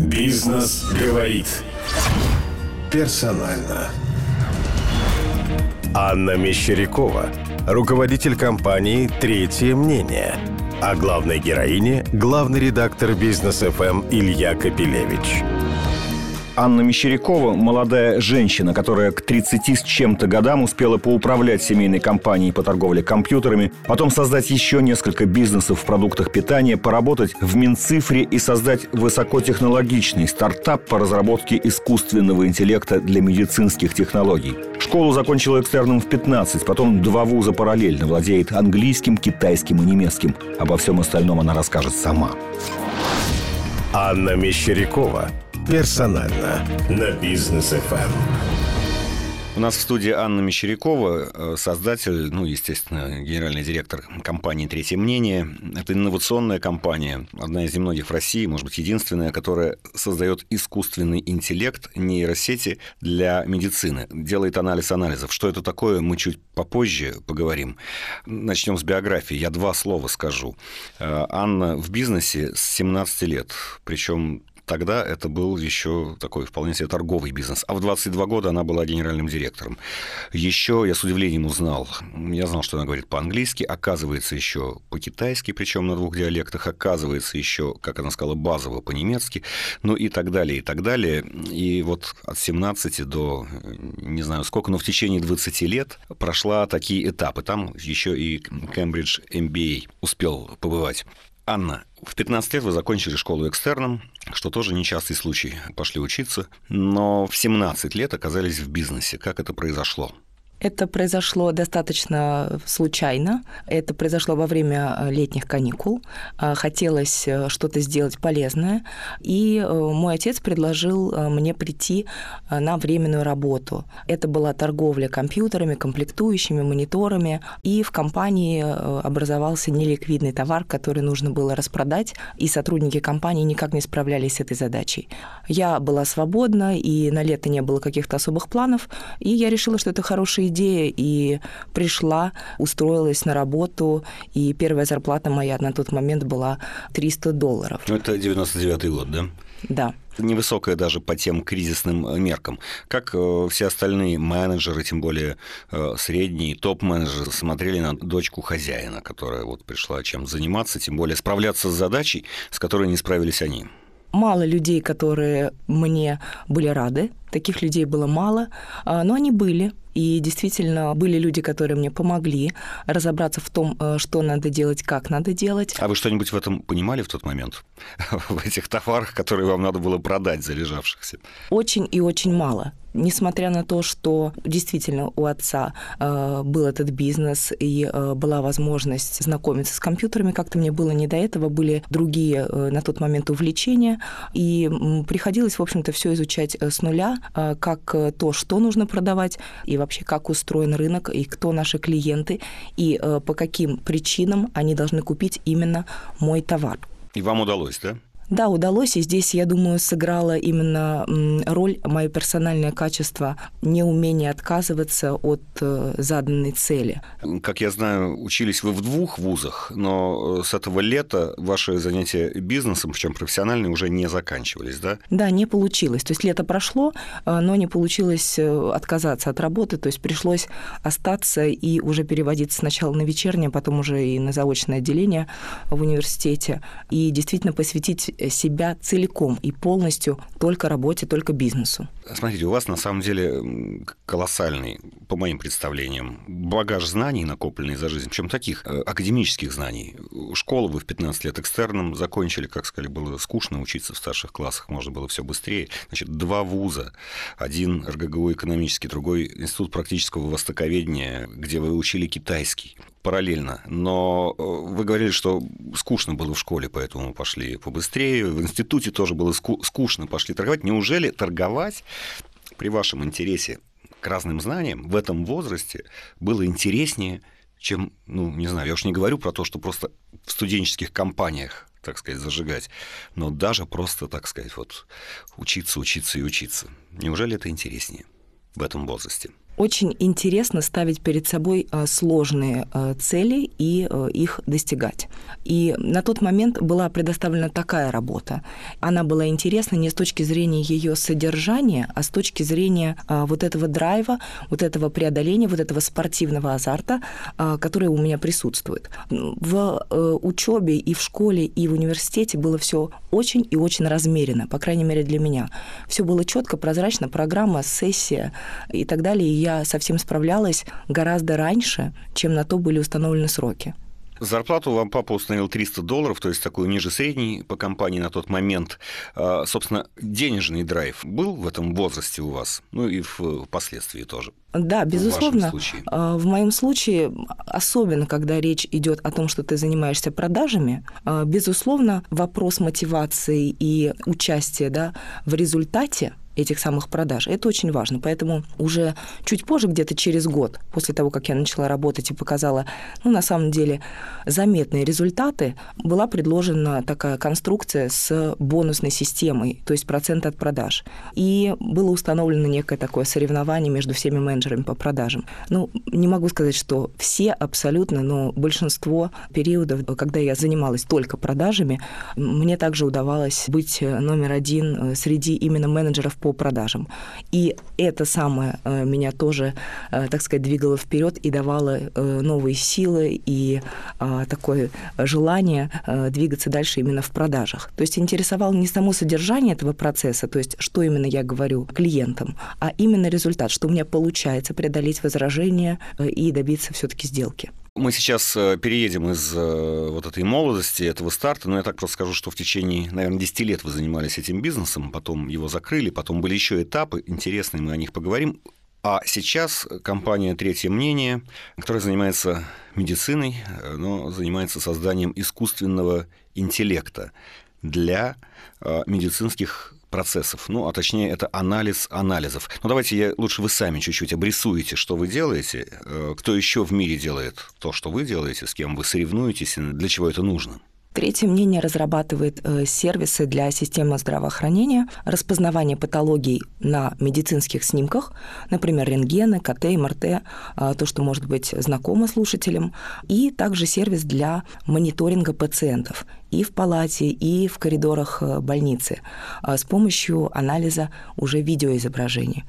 Бизнес говорит. Персонально. Анна Мещерякова, руководитель компании «Третье мнение». А главной героине – главный редактор «Бизнес ФМ» Илья Капелевич. Анна Мещерякова – молодая женщина, которая к 30 с чем-то годам успела поуправлять семейной компанией по торговле компьютерами, потом создать еще несколько бизнесов в продуктах питания, поработать в Минцифре и создать высокотехнологичный стартап по разработке искусственного интеллекта для медицинских технологий. Школу закончила экстерном в 15, потом два вуза параллельно, владеет английским, китайским и немецким. Обо всем остальном она расскажет сама. Анна Мещерякова – Персонально на бизнес FM. У нас в студии Анна Мещерякова, э, создатель, ну, естественно, генеральный директор компании «Третье мнение». Это инновационная компания, одна из немногих в России, может быть, единственная, которая создает искусственный интеллект, нейросети для медицины, делает анализ анализов. Что это такое, мы чуть попозже поговорим. Начнем с биографии. Я два слова скажу. Э, Анна в бизнесе с 17 лет, причем Тогда это был еще такой вполне себе торговый бизнес. А в 22 года она была генеральным директором. Еще я с удивлением узнал, я знал, что она говорит по-английски, оказывается, еще по-китайски, причем на двух диалектах, оказывается, еще, как она сказала, базово по-немецки, ну и так далее, и так далее. И вот от 17 до, не знаю сколько, но в течение 20 лет прошла такие этапы. Там еще и Кембридж MBA успел побывать. Анна, в 15 лет вы закончили школу экстерном, что тоже нечастый случай. Пошли учиться, но в 17 лет оказались в бизнесе. Как это произошло? Это произошло достаточно случайно. Это произошло во время э, летних каникул. Э, хотелось э, что-то сделать полезное. И мой отец предложил мне прийти на временную работу. Это была торговля компьютерами, комплектующими, мониторами. И в компании образовался неликвидный товар, который нужно было распродать. И сотрудники компании никак не справлялись с этой задачей. Я была свободна, и на лето не было каких-то особых планов. И я решила, что это хорошая идея, и пришла, устроилась на работу, и первая зарплата моя на тот момент была 300 долларов. Ну, это 99-й год, да? Да. Невысокая даже по тем кризисным э, меркам. Как э, все остальные менеджеры, тем более э, средние, топ-менеджеры, смотрели на дочку хозяина, которая вот пришла чем заниматься, тем более справляться с задачей, с которой не справились они? Мало людей, которые мне были рады, таких людей было мало, а, но они были. И действительно были люди, которые мне помогли разобраться в том, э, что надо делать, как надо делать. А вы что-нибудь в этом понимали в тот момент? В этих товарах, которые вам надо было продать, залежавшихся? Очень и очень мало. Несмотря на то, что действительно у отца э, был этот бизнес и э, была возможность знакомиться с компьютерами, как-то мне было не до этого, были другие э, на тот момент увлечения, и э, приходилось, в общем-то, все изучать э, с нуля, э, как э, то, что нужно продавать, и вообще как устроен рынок, и кто наши клиенты, и э, по каким причинам они должны купить именно мой товар. И вам удалось, да? Да, удалось, и здесь, я думаю, сыграла именно роль мое персональное качество, неумение отказываться от э, заданной цели. Как я знаю, учились вы в двух вузах, но э, с этого лета ваши занятия бизнесом, причем профессиональные, уже не заканчивались, да? Да, не получилось. То есть лето прошло, э, но не получилось отказаться от работы, то есть пришлось остаться и уже переводиться сначала на вечернее, потом уже и на заочное отделение в университете, и действительно посвятить себя целиком и полностью только работе, только бизнесу. Смотрите, у вас на самом деле колоссальный, по моим представлениям, багаж знаний, накопленный за жизнь, причем таких э, академических знаний. Школу вы в 15 лет экстерном закончили, как сказали, было скучно учиться в старших классах, можно было все быстрее. Значит, два вуза, один РГГУ экономический, другой институт практического востоковедения, где вы учили китайский параллельно. Но э, вы говорили, что скучно было в школе, поэтому пошли побыстрее. В институте тоже было скучно, пошли торговать. Неужели торговать при вашем интересе к разным знаниям в этом возрасте было интереснее, чем, ну, не знаю, я уж не говорю про то, что просто в студенческих компаниях так сказать, зажигать, но даже просто, так сказать, вот учиться, учиться и учиться. Неужели это интереснее в этом возрасте? Очень интересно ставить перед собой э, сложные э, цели и э, их достигать. И на тот момент была предоставлена такая работа. Она была интересна не с точки зрения ее содержания, а с точки зрения вот этого драйва, вот этого преодоления, вот этого спортивного азарта, который у меня присутствует. В учебе и в школе, и в университете было все очень и очень размеренно, по крайней мере для меня. Все было четко, прозрачно, программа, сессия и так далее. И я совсем справлялась гораздо раньше, чем на то были установлены сроки. Зарплату вам папа установил 300 долларов, то есть такую ниже средней по компании на тот момент. А, собственно, денежный драйв был в этом возрасте у вас? Ну и впоследствии тоже. Да, безусловно. В, а, в моем случае, особенно когда речь идет о том, что ты занимаешься продажами, а, безусловно, вопрос мотивации и участия да, в результате этих самых продаж. Это очень важно. Поэтому уже чуть позже, где-то через год, после того, как я начала работать и показала, ну, на самом деле, заметные результаты, была предложена такая конструкция с бонусной системой, то есть процент от продаж. И было установлено некое такое соревнование между всеми менеджерами по продажам. Ну, не могу сказать, что все абсолютно, но большинство периодов, когда я занималась только продажами, мне также удавалось быть номер один среди именно менеджеров по продажам. И это самое э, меня тоже, э, так сказать, двигало вперед и давало э, новые силы и такое желание двигаться дальше именно в продажах. То есть интересовало не само содержание этого процесса, то есть что именно я говорю клиентам, а именно результат, что у меня получается преодолеть возражения и добиться все-таки сделки. Мы сейчас э, переедем из э, вот этой молодости, этого старта, но я так просто скажу, что в течение, наверное, 10 лет вы занимались этим бизнесом, потом его закрыли, потом были еще этапы интересные, мы о них поговорим. А сейчас компания «Третье мнение», которая занимается медициной, э, но занимается созданием искусственного интеллекта для медицинских процессов, ну, а точнее, это анализ анализов. Ну, давайте я лучше вы сами чуть-чуть обрисуете, что вы делаете, э, кто еще в мире делает то, что вы делаете, с кем вы соревнуетесь, и для чего это нужно. Третье мнение разрабатывает э, сервисы для системы здравоохранения, распознавания патологий на медицинских снимках, например, рентгены, КТ, МРТ, э, то, что может быть знакомо слушателям, и также сервис для мониторинга пациентов и в палате, и в коридорах э, больницы а, с помощью анализа уже видеоизображений.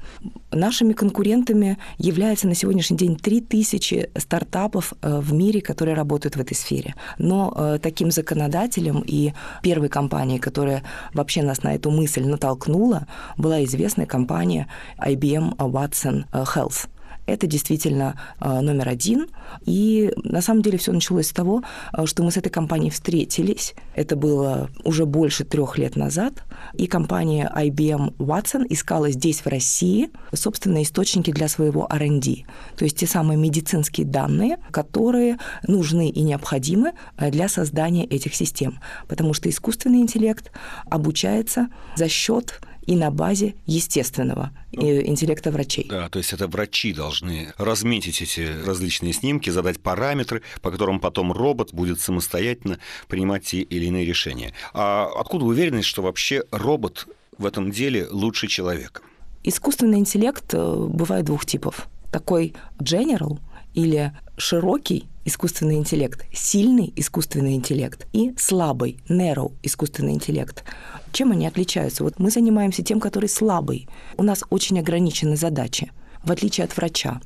Нашими конкурентами являются на сегодняшний день 3000 стартапов э, в мире, которые работают в этой сфере. Но э, таким законодателем и первой компанией, которая вообще нас на эту мысль натолкнула, была известная компания IBM Watson Health это действительно а, номер один. И на самом деле все началось с того, а, что мы с этой компанией встретились. Это было уже больше трех лет назад. И компания IBM Watson искала здесь, в России, собственные источники для своего R&D. То есть те самые медицинские данные, которые нужны и необходимы а, для создания этих систем. Потому что искусственный интеллект обучается за счет и на базе естественного ну, интеллекта врачей. Да, то есть это врачи должны разметить эти различные снимки, задать параметры, по которым потом робот будет самостоятельно принимать те или иные решения. А откуда уверенность, что вообще робот в этом деле лучше человека? Искусственный интеллект э, бывает двух типов. Такой general или широкий искусственный интеллект, сильный искусственный интеллект и слабый, narrow искусственный интеллект. Чем они отличаются? Вот мы занимаемся тем, который слабый. У нас очень ограничены задачи, в отличие от врача.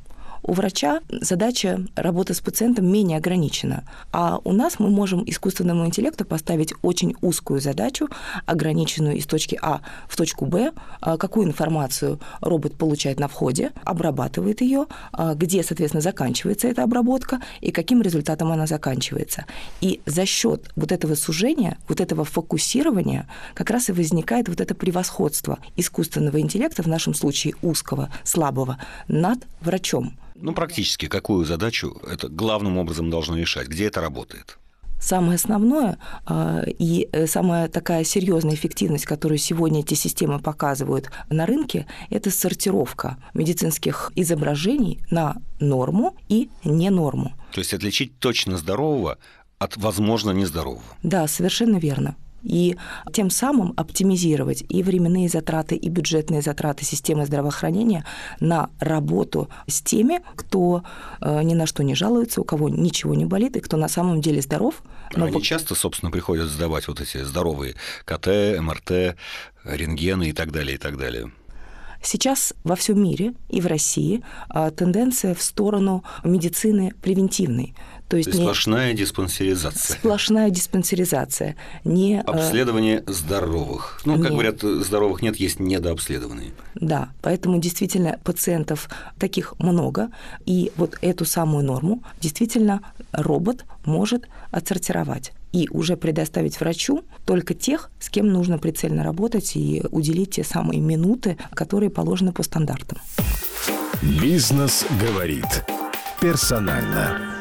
У врача задача работы с пациентом менее ограничена, а у нас мы можем искусственному интеллекту поставить очень узкую задачу, ограниченную из точки А в точку Б, а какую информацию робот получает на входе, обрабатывает ее, а где, соответственно, заканчивается эта обработка и каким результатом она заканчивается. И за счет вот этого сужения, вот этого фокусирования как раз и возникает вот это превосходство искусственного интеллекта, в нашем случае узкого, слабого, над врачом. Ну, практически, какую задачу это главным образом должно решать? Где это работает? Самое основное а, и э, самая такая серьезная эффективность, которую сегодня эти системы показывают на рынке, это сортировка медицинских изображений на норму и не норму. То есть отличить точно здорового от, возможно, нездорового. Да, совершенно верно. И тем самым оптимизировать и временные затраты, и бюджетные затраты системы здравоохранения на работу с теми, кто э, ни на что не жалуется, у кого ничего не болит, и кто на самом деле здоров. Но Они часто, собственно, приходят сдавать вот эти здоровые КТ, МРТ, рентгены и так далее, и так далее. Сейчас во всем мире и в России а, тенденция в сторону медицины превентивной. То есть, То есть не... сплошная диспансеризация. Сплошная диспансеризация. Не... А, Обследование здоровых. Ну, как говорят, здоровых нет, есть недообследованные. Да, поэтому действительно пациентов таких много, и вот эту самую норму действительно робот может отсортировать и уже предоставить врачу только тех, с кем нужно прицельно работать и уделить те самые минуты, которые положены по стандартам. Бизнес говорит персонально.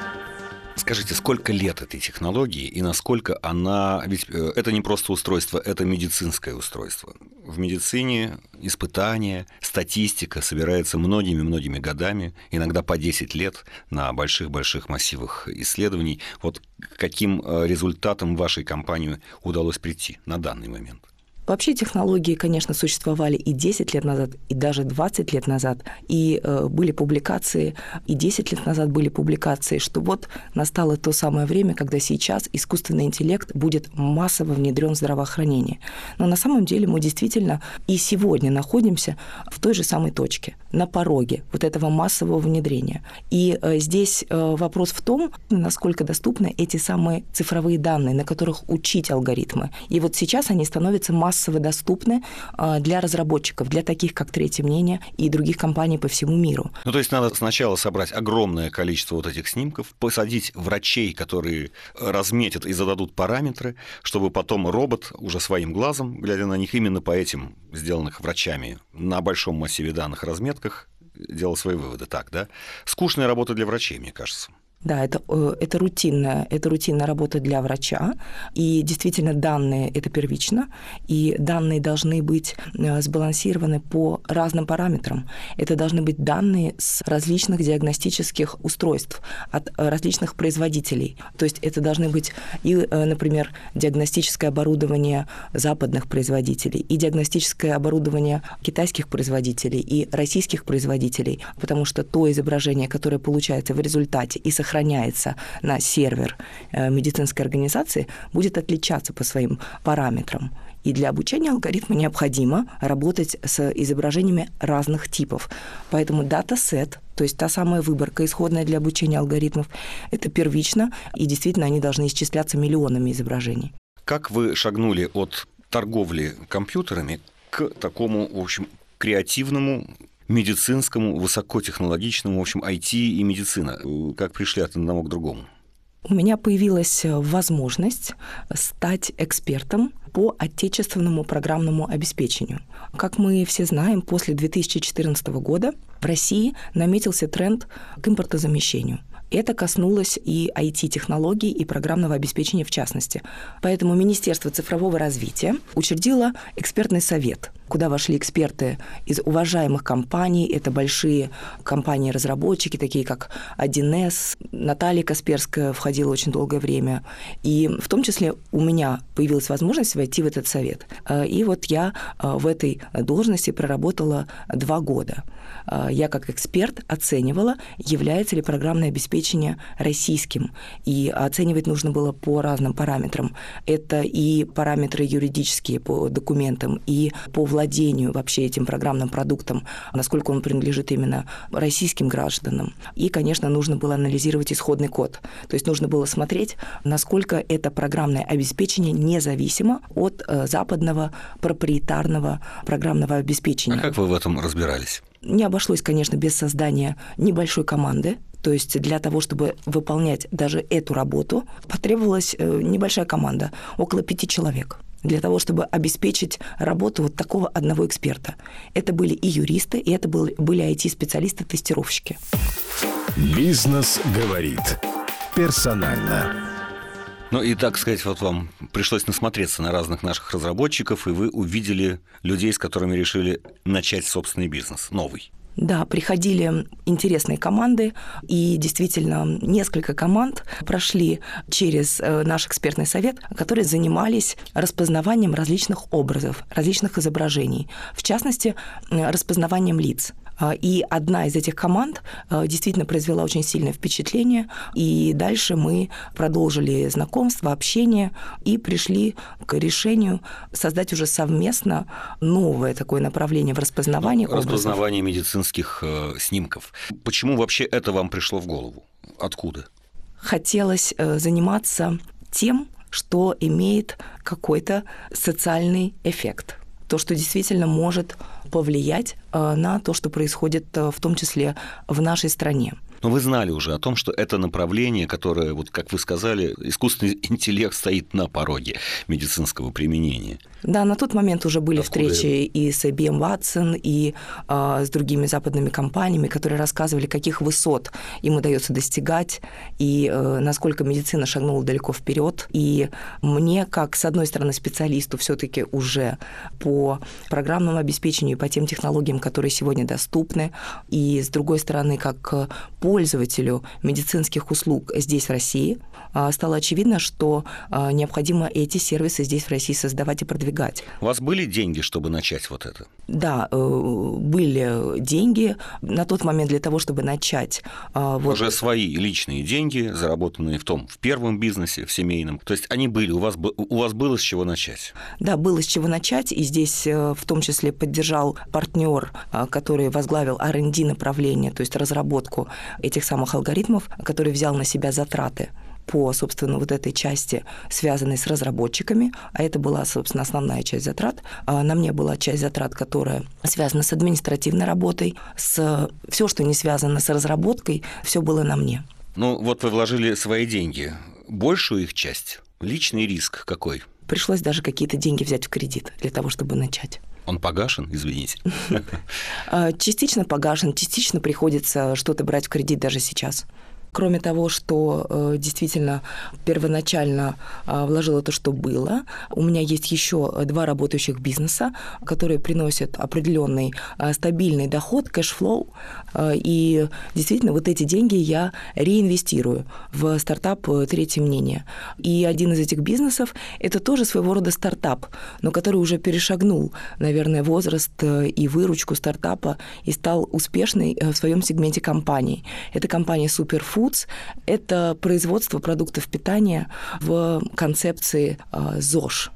Скажите, сколько лет этой технологии и насколько она... Ведь э, это не просто устройство, это медицинское устройство. В медицине испытания, статистика собирается многими-многими годами, иногда по 10 лет на больших-больших массивах исследований. Вот каким э, результатам вашей компании удалось прийти на данный момент? Вообще технологии, конечно, существовали и 10 лет назад, и даже 20 лет назад. И э, были публикации, и 10 лет назад были публикации, что вот настало то самое время, когда сейчас искусственный интеллект будет массово внедрен в здравоохранение. Но на самом деле мы действительно и сегодня находимся в той же самой точке, на пороге вот этого массового внедрения. И э, здесь э, вопрос в том, насколько доступны эти самые цифровые данные, на которых учить алгоритмы. И вот сейчас они становятся массовыми массово доступны а, для разработчиков, для таких, как «Третье мнение» и других компаний по всему миру. Ну, то есть надо сначала собрать огромное количество вот этих снимков, посадить врачей, которые разметят и зададут параметры, чтобы потом робот уже своим глазом, глядя на них именно по этим сделанных врачами на большом массиве данных разметках, делал свои выводы. Так, да? Скучная работа для врачей, мне кажется. Да, это, э, это, рутинная, это рутинная работа для врача, и действительно данные – это первично, и данные должны быть э, сбалансированы по разным параметрам. Это должны быть данные с различных диагностических устройств от э, различных производителей. То есть это должны быть и, например, диагностическое оборудование западных производителей, и диагностическое оборудование китайских производителей, и российских производителей, потому что то изображение, которое получается в результате и сохраняется сохраняется на сервер э, медицинской организации, будет отличаться по своим параметрам. И для обучения алгоритма необходимо работать с изображениями разных типов. Поэтому датасет, то есть та самая выборка исходная для обучения алгоритмов, это первично, и действительно они должны исчисляться миллионами изображений. Как вы шагнули от торговли компьютерами к такому, в общем, креативному медицинскому, высокотехнологичному, в общем, IT и медицина? Как пришли от одного к другому? У меня появилась э, возможность стать экспертом по отечественному программному обеспечению. Как мы все знаем, после 2014 года в России наметился тренд к импортозамещению – это коснулось и IT-технологий, и программного обеспечения в частности. Поэтому Министерство цифрового развития учредило экспертный совет, куда вошли эксперты из уважаемых компаний. Это большие компании-разработчики, такие как 1С, Наталья Касперская входила очень долгое время. И в том числе у меня появилась возможность войти в этот совет. И вот я э, в этой должности проработала два года. Э, я как эксперт оценивала, является ли программное обеспечение российским. И оценивать нужно было по разным параметрам. Это и параметры юридические по документам, и по владению вообще этим программным продуктом, насколько он принадлежит именно российским гражданам. И, конечно, нужно было анализировать исходный код. То есть нужно было смотреть, насколько это программное обеспечение независимо от э, западного проприетарного программного обеспечения. А как вы в этом разбирались? Не обошлось, конечно, без создания небольшой команды. То есть для того, чтобы выполнять даже эту работу, потребовалась э, небольшая команда, около пяти человек для того, чтобы обеспечить работу вот такого одного эксперта. Это были и юристы, и это были, были IT-специалисты-тестировщики. Бизнес говорит персонально. Ну и, так сказать, вот вам пришлось насмотреться на разных наших разработчиков, и вы увидели людей, с которыми решили начать собственный бизнес, новый. Да, приходили интересные команды, и действительно несколько команд прошли через э, наш экспертный совет, которые занимались распознаванием различных образов, различных изображений, в частности, распознаванием лиц. А, и одна из этих команд а, действительно произвела очень сильное впечатление. И дальше мы продолжили знакомство, общение и пришли к решению создать уже совместно новое такое направление в распознавании ну, Распознавание медицинских э, снимков. Почему вообще это вам пришло в голову? Откуда? Хотелось э, заниматься тем, что имеет какой-то социальный эффект то, что действительно может повлиять э, на то, что происходит э, в том числе в нашей стране. Но вы знали уже о том, что это направление, которое, вот как вы сказали, искусственный интеллект стоит на пороге медицинского применения. Да, на тот момент уже были Откуда встречи это? и с IBM Watson, и э, с другими западными компаниями, которые рассказывали, каких высот им удается достигать, и э, насколько медицина шагнула далеко вперед. И мне, как, с одной стороны, специалисту все-таки уже по программному обеспечению, по тем технологиям, которые сегодня доступны, и с другой стороны, как пользователю медицинских услуг здесь, в России, а, стало очевидно, что а, необходимо эти сервисы здесь, в России, создавать и продвигать. У вас были деньги, чтобы начать вот это? Да, э, были деньги на тот момент для того, чтобы начать. А, вот... Уже свои личные деньги, заработанные в том, в первом бизнесе, в семейном. То есть они были, у вас, у вас было с чего начать? Да, было с чего начать, и здесь э, в том числе поддержал партнер, который возглавил R&D направление, то есть разработку этих самых алгоритмов, который взял на себя затраты по, собственно, вот этой части, связанной с разработчиками, а это была, собственно, основная часть затрат. А на мне была часть затрат, которая связана с административной работой, с все, что не связано с разработкой, все было на мне. Ну, вот вы вложили свои деньги. Большую их часть? Личный риск какой? Пришлось даже какие-то деньги взять в кредит для того, чтобы начать. Он погашен, извините? А, частично погашен, частично приходится что-то брать в кредит даже сейчас. Кроме того, что э, действительно первоначально э, вложила то, что было, у меня есть еще два работающих бизнеса, которые приносят определенный э, стабильный доход, cash flow, и действительно вот эти деньги я реинвестирую в стартап «Третье мнение». И один из этих бизнесов – это тоже своего рода стартап, но который уже перешагнул, наверное, возраст и выручку стартапа и стал успешной в своем сегменте компании. Это компания Superfood, Foods – это производство продуктов питания в концепции а, ЗОЖ.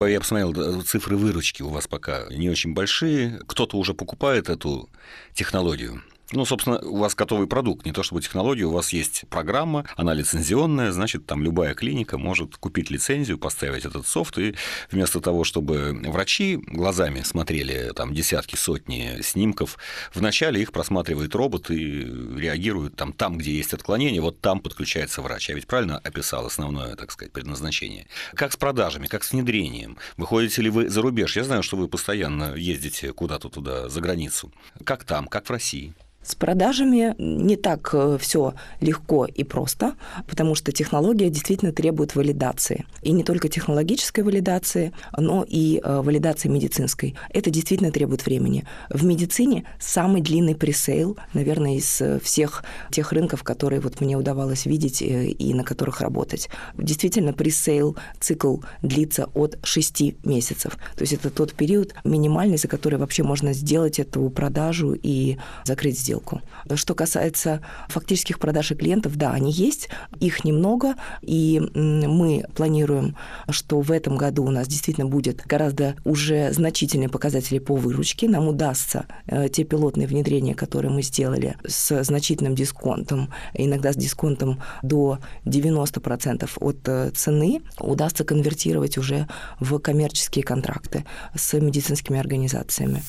Я посмотрел, цифры выручки у вас пока не очень большие. Кто-то уже покупает эту технологию. Ну, собственно, у вас готовый продукт, не то чтобы технология, у вас есть программа, она лицензионная, значит, там любая клиника может купить лицензию, поставить этот софт, и вместо того, чтобы врачи глазами смотрели там десятки, сотни снимков, вначале их просматривает робот и реагирует там, там, где есть отклонение, вот там подключается врач. Я ведь правильно описал основное, так сказать, предназначение? Как с продажами, как с внедрением? Выходите ли вы за рубеж? Я знаю, что вы постоянно ездите куда-то туда, за границу. Как там, как в России? С продажами не так э, все легко и просто, потому что технология действительно требует валидации. И не только технологической валидации, но и э, валидации медицинской. Это действительно требует времени. В медицине самый длинный пресейл, наверное, из э, всех тех рынков, которые вот мне удавалось видеть и на которых работать. Действительно, пресейл цикл длится от 6 месяцев. То есть это тот период минимальный, за который вообще можно сделать эту продажу и закрыть сделку сделку. Что касается фактических продаж и клиентов, да, они есть, их немного, и мы планируем, что в этом году у нас действительно будет гораздо уже значительные показатели по выручке. Нам удастся э, те пилотные внедрения, которые мы сделали с значительным дисконтом, иногда с дисконтом до 90% от э, цены, удастся конвертировать уже в коммерческие контракты с медицинскими организациями.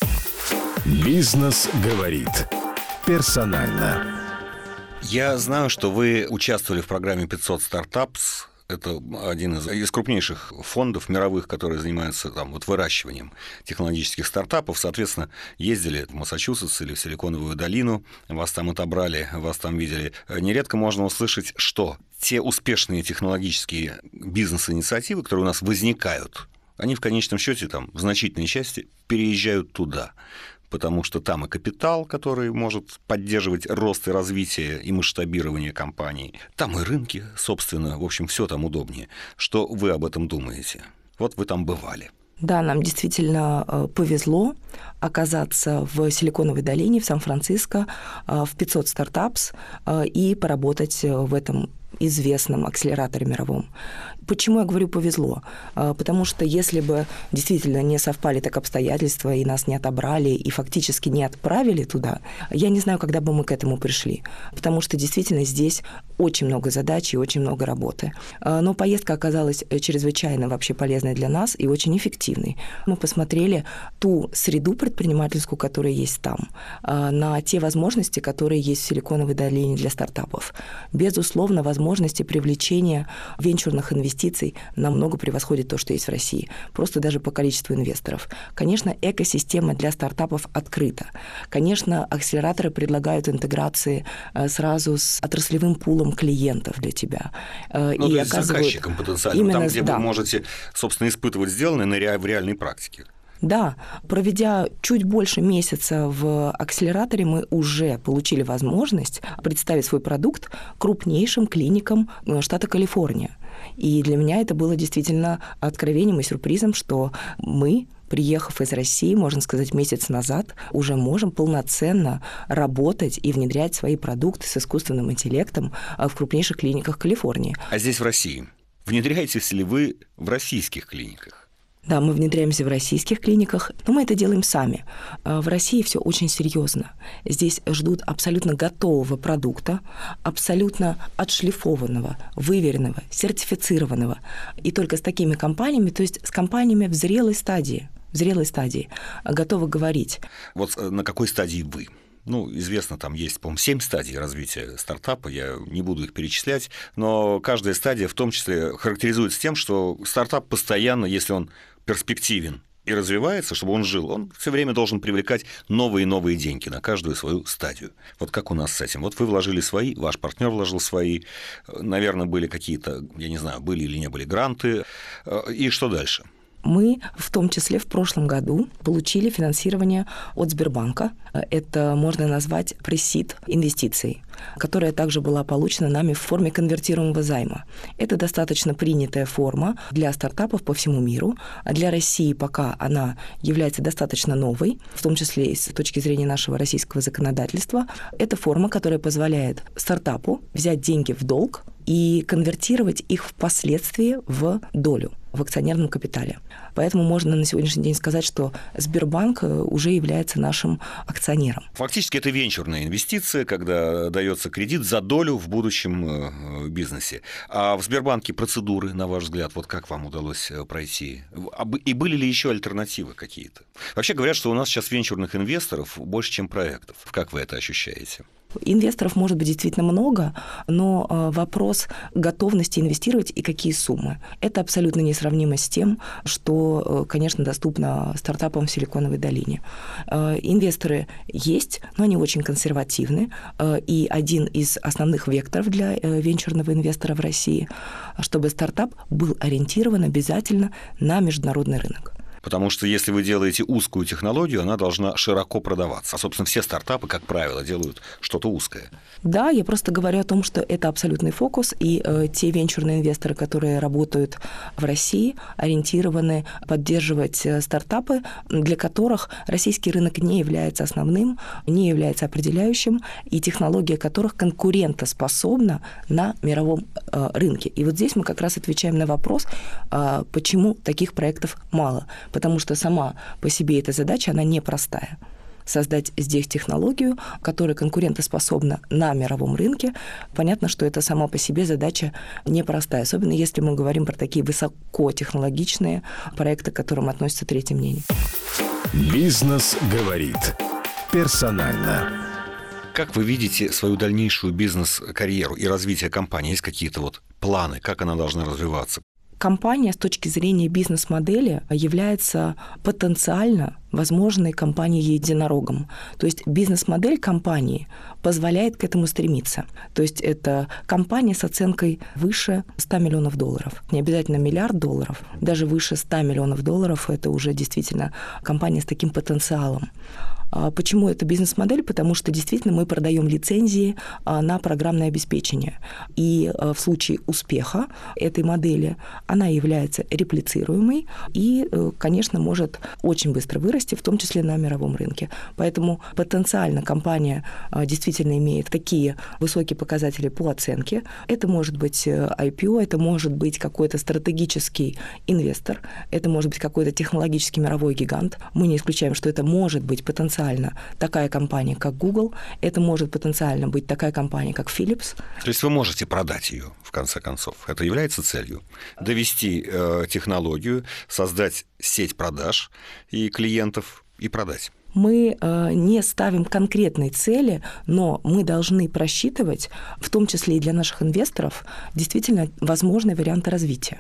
Бизнес говорит персонально. Я знаю, что вы участвовали в программе 500 стартапс. Это один из, из крупнейших фондов мировых, которые занимаются там, вот, выращиванием технологических стартапов. Соответственно, ездили в Массачусетс или в Силиконовую долину, вас там отобрали, вас там видели. Нередко можно услышать, что те успешные технологические бизнес-инициативы, которые у нас возникают, они в конечном счете там в значительной части переезжают туда. Потому что там и капитал, который может поддерживать рост и развитие и масштабирование компаний, там и рынки, собственно, в общем, все там удобнее. Что вы об этом думаете? Вот вы там бывали. Да, нам действительно э, повезло оказаться в Силиконовой долине, в Сан-Франциско, э, в 500 стартапс э, и поработать в этом известном акселераторе мировом. Почему я говорю повезло? А, потому что если бы действительно не совпали так обстоятельства, и нас не отобрали, и фактически не отправили туда, я не знаю, когда бы мы к этому пришли. Потому что действительно здесь очень много задач и очень много работы. А, но поездка оказалась чрезвычайно вообще полезной для нас и очень эффективной. Мы посмотрели ту среду предпринимательскую, которая есть там, а, на те возможности, которые есть в Силиконовой долине для стартапов. Безусловно, возможности привлечения венчурных инвестиций инвестиций намного превосходит то, что есть в России. Просто даже по количеству инвесторов. Конечно, экосистема для стартапов открыта. Конечно, акселераторы предлагают интеграции э, сразу с отраслевым пулом клиентов для тебя. Э, ну, и то есть оказывают... заказчиком потенциальным, именно, там, где да. вы можете, собственно, испытывать сделанное на ре... в реальной практике. Да, проведя чуть больше месяца в акселераторе, мы уже получили возможность представить свой продукт крупнейшим клиникам э, штата Калифорния. И для меня это было действительно откровением и сюрпризом, что мы приехав из России, можно сказать, месяц назад, уже можем полноценно работать и внедрять свои продукты с искусственным интеллектом а, в крупнейших клиниках Калифорнии. А здесь в России? Внедряетесь ли вы в российских клиниках? Да, мы внедряемся в российских клиниках, но мы это делаем сами. А, в России все очень серьезно. Здесь ждут абсолютно готового продукта, абсолютно отшлифованного, выверенного, сертифицированного. И только с такими компаниями, то есть с компаниями в зрелой стадии, в зрелой стадии, готовы говорить. Вот э, на какой стадии вы? ну, известно, там есть, по-моему, 7 стадий развития стартапа, я не буду их перечислять, но каждая стадия в том числе характеризуется тем, что стартап постоянно, если он перспективен и развивается, чтобы он жил, он все время должен привлекать новые и новые деньги на каждую свою стадию. Вот как у нас с этим. Вот вы вложили свои, ваш партнер вложил свои, наверное, были какие-то, я не знаю, были или не были гранты, и что дальше? Мы в том числе в прошлом году получили финансирование от Сбербанка. Это можно назвать пресид инвестиций, которая также была получена нами в форме конвертируемого займа. Это достаточно принятая форма для стартапов по всему миру. А для России пока она является достаточно новой, в том числе и с точки зрения нашего российского законодательства. Это форма, которая позволяет стартапу взять деньги в долг и конвертировать их впоследствии в долю в акционерном капитале. Поэтому можно на сегодняшний день сказать, что Сбербанк э, уже является нашим акционером. Фактически это венчурная инвестиция, когда дается кредит за долю в будущем э, бизнесе. А в Сбербанке процедуры, на ваш взгляд, вот как вам удалось э, пройти? И были ли еще альтернативы какие-то? Вообще говорят, что у нас сейчас венчурных инвесторов больше, чем проектов. Как вы это ощущаете? Инвесторов может быть действительно много, но э, вопрос готовности инвестировать и какие суммы. Это абсолютно несравнимо с тем, что, э, конечно, доступно стартапам в Силиконовой долине. Э, инвесторы есть, но они очень консервативны. И один из основных векторов для венчурного инвестора в России, чтобы стартап был ориентирован обязательно на международный рынок. Потому что если вы делаете узкую технологию, она должна широко продаваться. А, собственно, все стартапы, как правило, делают что-то узкое. Да, я просто говорю о том, что это абсолютный фокус, и э, те венчурные инвесторы, которые работают в России, ориентированы поддерживать э, стартапы, для которых российский рынок не является основным, не является определяющим, и технология которых конкурентоспособна на мировом э, рынке. И вот здесь мы как раз отвечаем на вопрос, э, почему таких проектов мало потому что сама по себе эта задача, она непростая создать здесь технологию, которая конкурентоспособна на мировом рынке. Понятно, что это сама по себе задача непростая, особенно если мы говорим про такие высокотехнологичные проекты, к которым относится третье мнение. Бизнес говорит персонально. Как вы видите свою дальнейшую бизнес-карьеру и развитие компании? Есть какие-то вот планы, как она должна развиваться? Компания с точки зрения бизнес-модели является потенциально возможной компанией единорогом. То есть бизнес-модель компании позволяет к этому стремиться. То есть это компания с оценкой выше 100 миллионов долларов. Не обязательно миллиард долларов, даже выше 100 миллионов долларов это уже действительно компания с таким потенциалом. А почему это бизнес-модель? Потому что действительно мы продаем лицензии а, на программное обеспечение. И а, в случае успеха этой модели она является реплицируемой и, э, конечно, может очень быстро вырасти, в том числе на мировом рынке. Поэтому потенциально компания действительно имеет такие высокие показатели по оценке. Это может быть IPO, э, это может быть какой-то стратегический инвестор, это может быть какой-то технологический мировой гигант. Мы не исключаем, что это может быть потенциально такая компания, как Google, это может потенциально быть такая компания, как Philips. То есть вы можете продать ее, в конце концов. Это является целью. Довести э, технологию, создать сеть продаж и клиентов и продать мы э, не ставим конкретной цели, но мы должны просчитывать, в том числе и для наших инвесторов, действительно возможные варианты развития.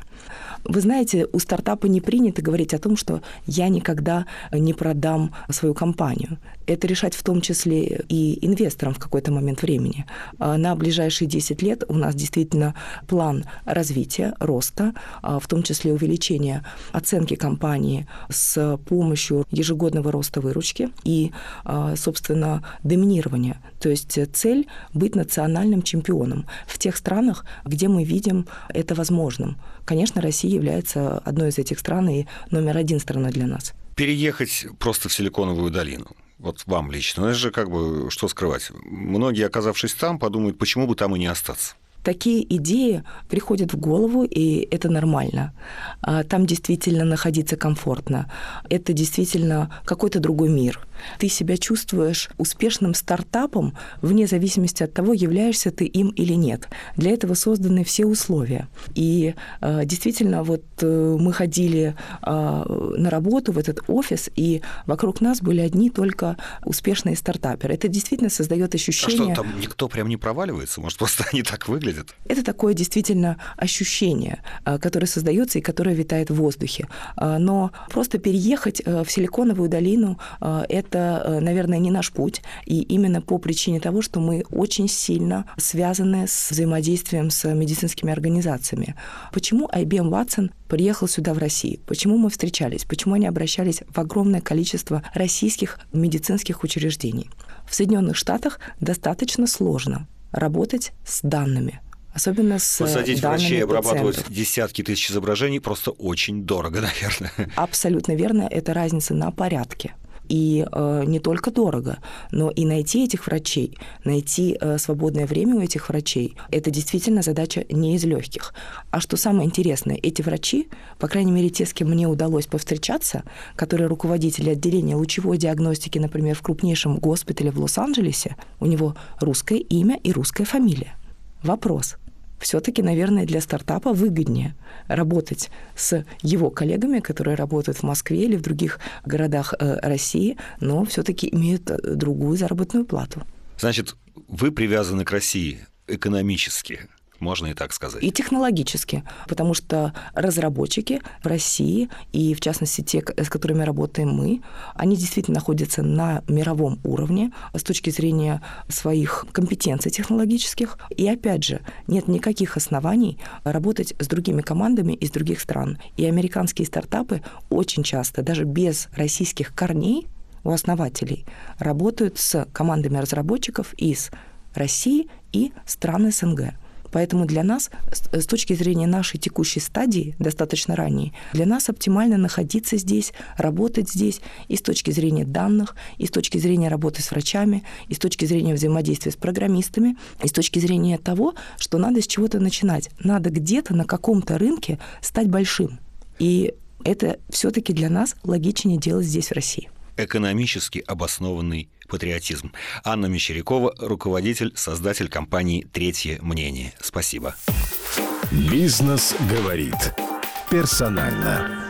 Вы знаете, у стартапа не принято говорить о том, что я никогда не продам свою компанию. Это решать в том числе и инвесторам в какой-то момент времени. А на ближайшие 10 лет у нас действительно план развития, роста, а в том числе увеличения оценки компании с помощью ежегодного роста выручки и, а, собственно, доминирования. То есть цель быть национальным чемпионом в тех странах, где мы видим это возможным. Конечно, Россия является одной из этих стран и номер один страной для нас. Переехать просто в Силиконовую долину вот вам лично, это же как бы, что скрывать. Многие, оказавшись там, подумают, почему бы там и не остаться такие идеи приходят в голову, и это нормально. А, там действительно находиться комфортно. Это действительно какой-то другой мир. Ты себя чувствуешь успешным стартапом вне зависимости от того, являешься ты им или нет. Для этого созданы все условия. И а, действительно, вот э, мы ходили а, на работу в этот офис, и вокруг нас были одни только успешные стартаперы. Это действительно создает ощущение... А что, там никто прям не проваливается? Может, просто они так выглядят? Это такое действительно ощущение, которое создается и которое витает в воздухе. Но просто переехать э, в Силиконовую долину а, – это, э, наверное, не наш путь. И именно по причине того, что мы очень сильно связаны с взаимодействием с медицинскими организациями. Почему IBM Watson приехал сюда, в Россию? Почему мы встречались? Почему они обращались в огромное количество российских медицинских учреждений? В Соединенных Штатах достаточно сложно работать с данными. Особенно с Посадить врачей, обрабатывать десятки тысяч изображений просто очень дорого, наверное. Абсолютно верно. Это разница на порядке. И э, не только дорого, но и найти этих врачей, найти э, свободное время у этих врачей, это действительно задача не из легких. А что самое интересное, эти врачи, по крайней мере, те, с кем мне удалось повстречаться, которые руководители отделения лучевой диагностики, например, в крупнейшем госпитале в Лос-Анджелесе, у него русское имя и русская фамилия. Вопрос – все-таки, наверное, для стартапа выгоднее работать с его коллегами, которые работают в Москве или в других городах э, России, но все-таки имеют э, другую заработную плату. Значит, вы привязаны к России экономически, можно и так сказать. И технологически, потому что разработчики в России, и в частности те, с которыми работаем мы, они действительно находятся на мировом уровне с точки зрения своих компетенций технологических. И опять же, нет никаких оснований работать с другими командами из других стран. И американские стартапы очень часто, даже без российских корней у основателей, работают с командами разработчиков из России и стран СНГ. Поэтому для нас, с точки зрения нашей текущей стадии, достаточно ранней, для нас оптимально находиться здесь, работать здесь и с точки зрения данных, и с точки зрения работы с врачами, и с точки зрения взаимодействия с программистами, и с точки зрения того, что надо с чего-то начинать. Надо где-то на каком-то рынке стать большим. И это все-таки для нас логичнее делать здесь, в России. Экономически обоснованный патриотизм. Анна Мещерякова, руководитель, создатель компании «Третье мнение». Спасибо. Бизнес говорит. Персонально.